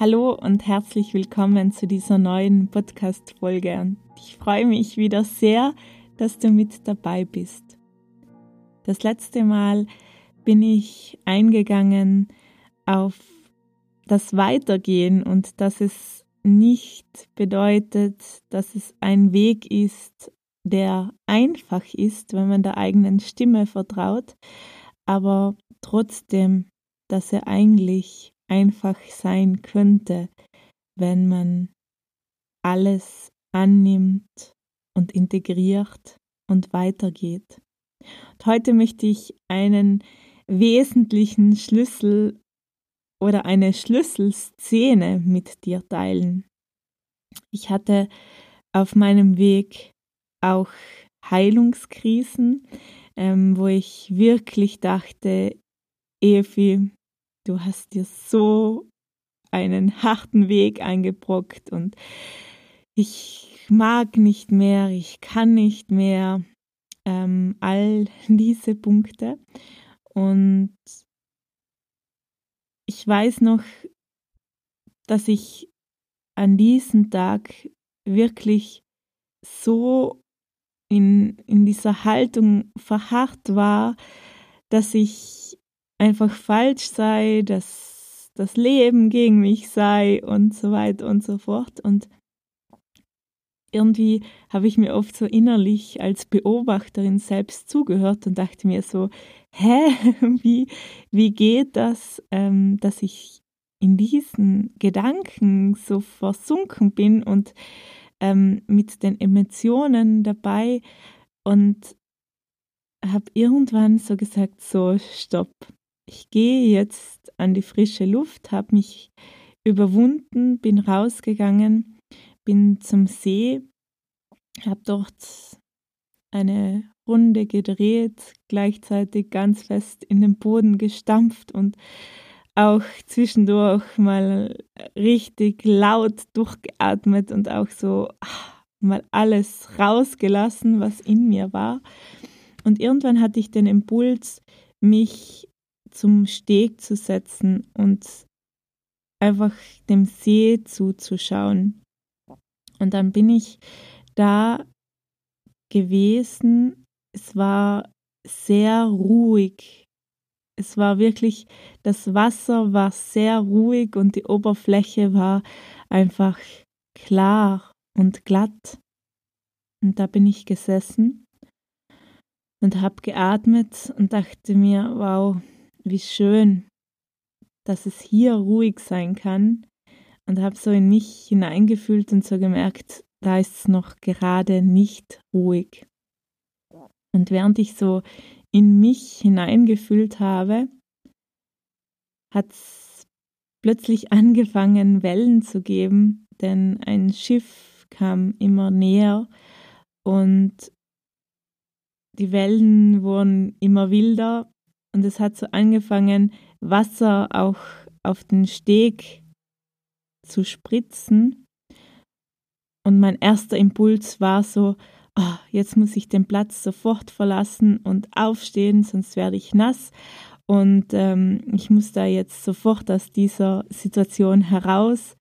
Hallo und herzlich willkommen zu dieser neuen Podcast-Folge. Ich freue mich wieder sehr, dass du mit dabei bist. Das letzte Mal bin ich eingegangen auf das Weitergehen und dass es nicht bedeutet, dass es ein Weg ist, der einfach ist, wenn man der eigenen Stimme vertraut, aber trotzdem, dass er eigentlich einfach sein könnte, wenn man alles annimmt und integriert und weitergeht. Und heute möchte ich einen wesentlichen Schlüssel oder eine Schlüsselszene mit dir teilen. Ich hatte auf meinem Weg auch Heilungskrisen, ähm, wo ich wirklich dachte, Evi, du hast dir so einen harten Weg eingebrockt und ich mag nicht mehr, ich kann nicht mehr, ähm, all diese Punkte. Und ich weiß noch, dass ich an diesem Tag wirklich so in, in dieser Haltung verharrt war, dass ich einfach falsch sei, dass das Leben gegen mich sei und so weiter und so fort. Und irgendwie habe ich mir oft so innerlich als Beobachterin selbst zugehört und dachte mir so, hä, wie, wie geht das, ähm, dass ich in diesen Gedanken so versunken bin und ähm, mit den Emotionen dabei und habe irgendwann so gesagt, so, stopp, ich gehe jetzt an die frische Luft, habe mich überwunden, bin rausgegangen, bin zum See, habe dort eine Runde gedreht, gleichzeitig ganz fest in den Boden gestampft und auch zwischendurch mal richtig laut durchgeatmet und auch so ah, mal alles rausgelassen, was in mir war. Und irgendwann hatte ich den Impuls, mich zum Steg zu setzen und einfach dem See zuzuschauen. Und dann bin ich da gewesen. Es war sehr ruhig. Es war wirklich, das Wasser war sehr ruhig und die Oberfläche war einfach klar und glatt. Und da bin ich gesessen und habe geatmet und dachte mir, wow, wie schön, dass es hier ruhig sein kann und habe so in mich hineingefühlt und so gemerkt, da ist es noch gerade nicht ruhig. Und während ich so in mich hineingefühlt habe, hat es plötzlich angefangen, Wellen zu geben, denn ein Schiff kam immer näher und die Wellen wurden immer wilder und es hat so angefangen, Wasser auch auf den Steg zu spritzen. Und mein erster Impuls war so, oh, jetzt muss ich den Platz sofort verlassen und aufstehen, sonst werde ich nass. Und ähm, ich muss da jetzt sofort aus dieser Situation heraus.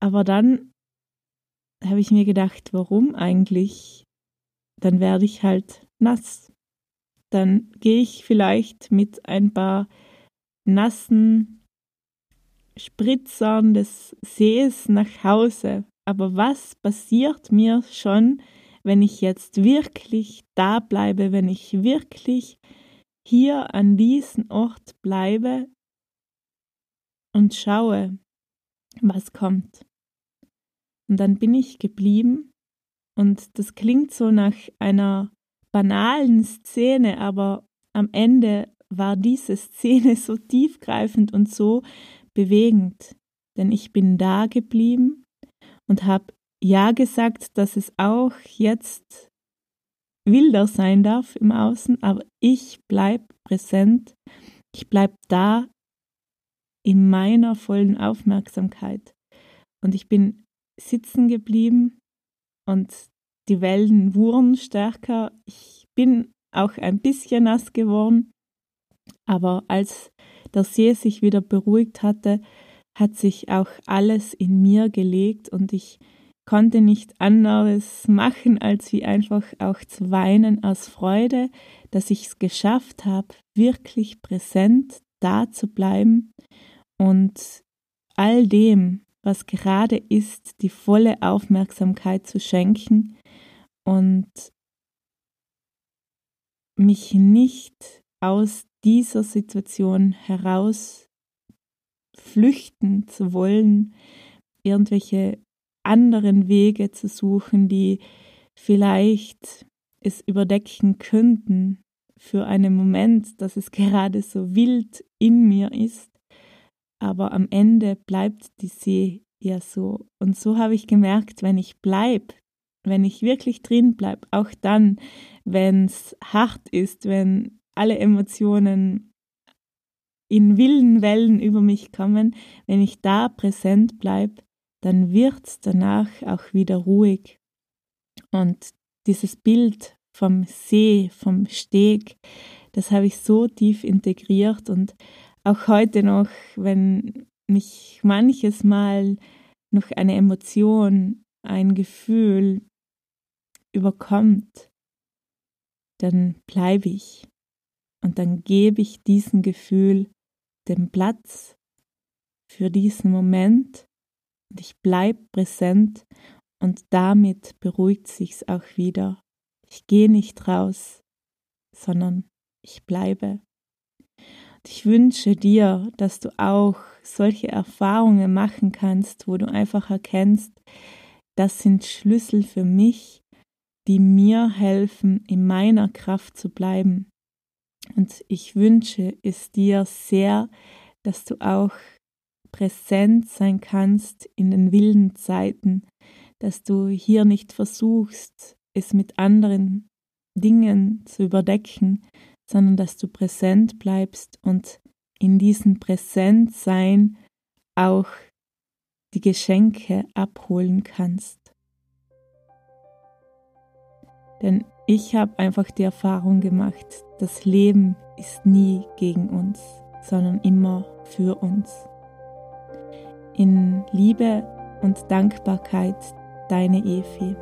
Aber dann habe ich mir gedacht, warum eigentlich? Dann werde ich halt nass. Dann gehe ich vielleicht mit ein paar nassen Spritzern des Sees nach Hause. Aber was passiert mir schon, wenn ich jetzt wirklich da bleibe, wenn ich wirklich hier an diesem Ort bleibe und schaue, was kommt? Und dann bin ich geblieben und das klingt so nach einer banalen Szene, aber am Ende war diese Szene so tiefgreifend und so bewegend, denn ich bin da geblieben und habe ja gesagt, dass es auch jetzt wilder sein darf im Außen, aber ich bleib präsent, ich bleib da in meiner vollen Aufmerksamkeit. Und ich bin sitzen geblieben und die Wellen wurden stärker. Ich bin auch ein bisschen nass geworden, aber als der See sich wieder beruhigt hatte, hat sich auch alles in mir gelegt und ich konnte nicht anderes machen, als wie einfach auch zu weinen aus Freude, dass ich es geschafft habe, wirklich präsent da zu bleiben und all dem, was gerade ist, die volle Aufmerksamkeit zu schenken und mich nicht aus dieser Situation heraus flüchten zu wollen, irgendwelche anderen Wege zu suchen, die vielleicht es überdecken könnten für einen Moment, dass es gerade so wild in mir ist, aber am Ende bleibt die See ja so. Und so habe ich gemerkt, wenn ich bleibe, wenn ich wirklich drin bleibe, auch dann, wenn es hart ist, wenn alle Emotionen in wilden Wellen über mich kommen, wenn ich da präsent bleibe, dann wird es danach auch wieder ruhig. Und dieses Bild vom See, vom Steg, das habe ich so tief integriert und auch heute noch, wenn mich manches Mal noch eine Emotion, ein Gefühl überkommt, dann bleibe ich und dann gebe ich diesem Gefühl den Platz für diesen Moment und ich bleibe präsent und damit beruhigt sich's auch wieder. Ich gehe nicht raus, sondern ich bleibe. Ich wünsche dir, dass du auch solche Erfahrungen machen kannst, wo du einfach erkennst, das sind Schlüssel für mich, die mir helfen, in meiner Kraft zu bleiben. Und ich wünsche es dir sehr, dass du auch präsent sein kannst in den wilden Zeiten, dass du hier nicht versuchst, es mit anderen Dingen zu überdecken, sondern dass du präsent bleibst und in diesem Präsentsein auch die Geschenke abholen kannst. Denn ich habe einfach die Erfahrung gemacht, das Leben ist nie gegen uns, sondern immer für uns. In Liebe und Dankbarkeit, deine Efi.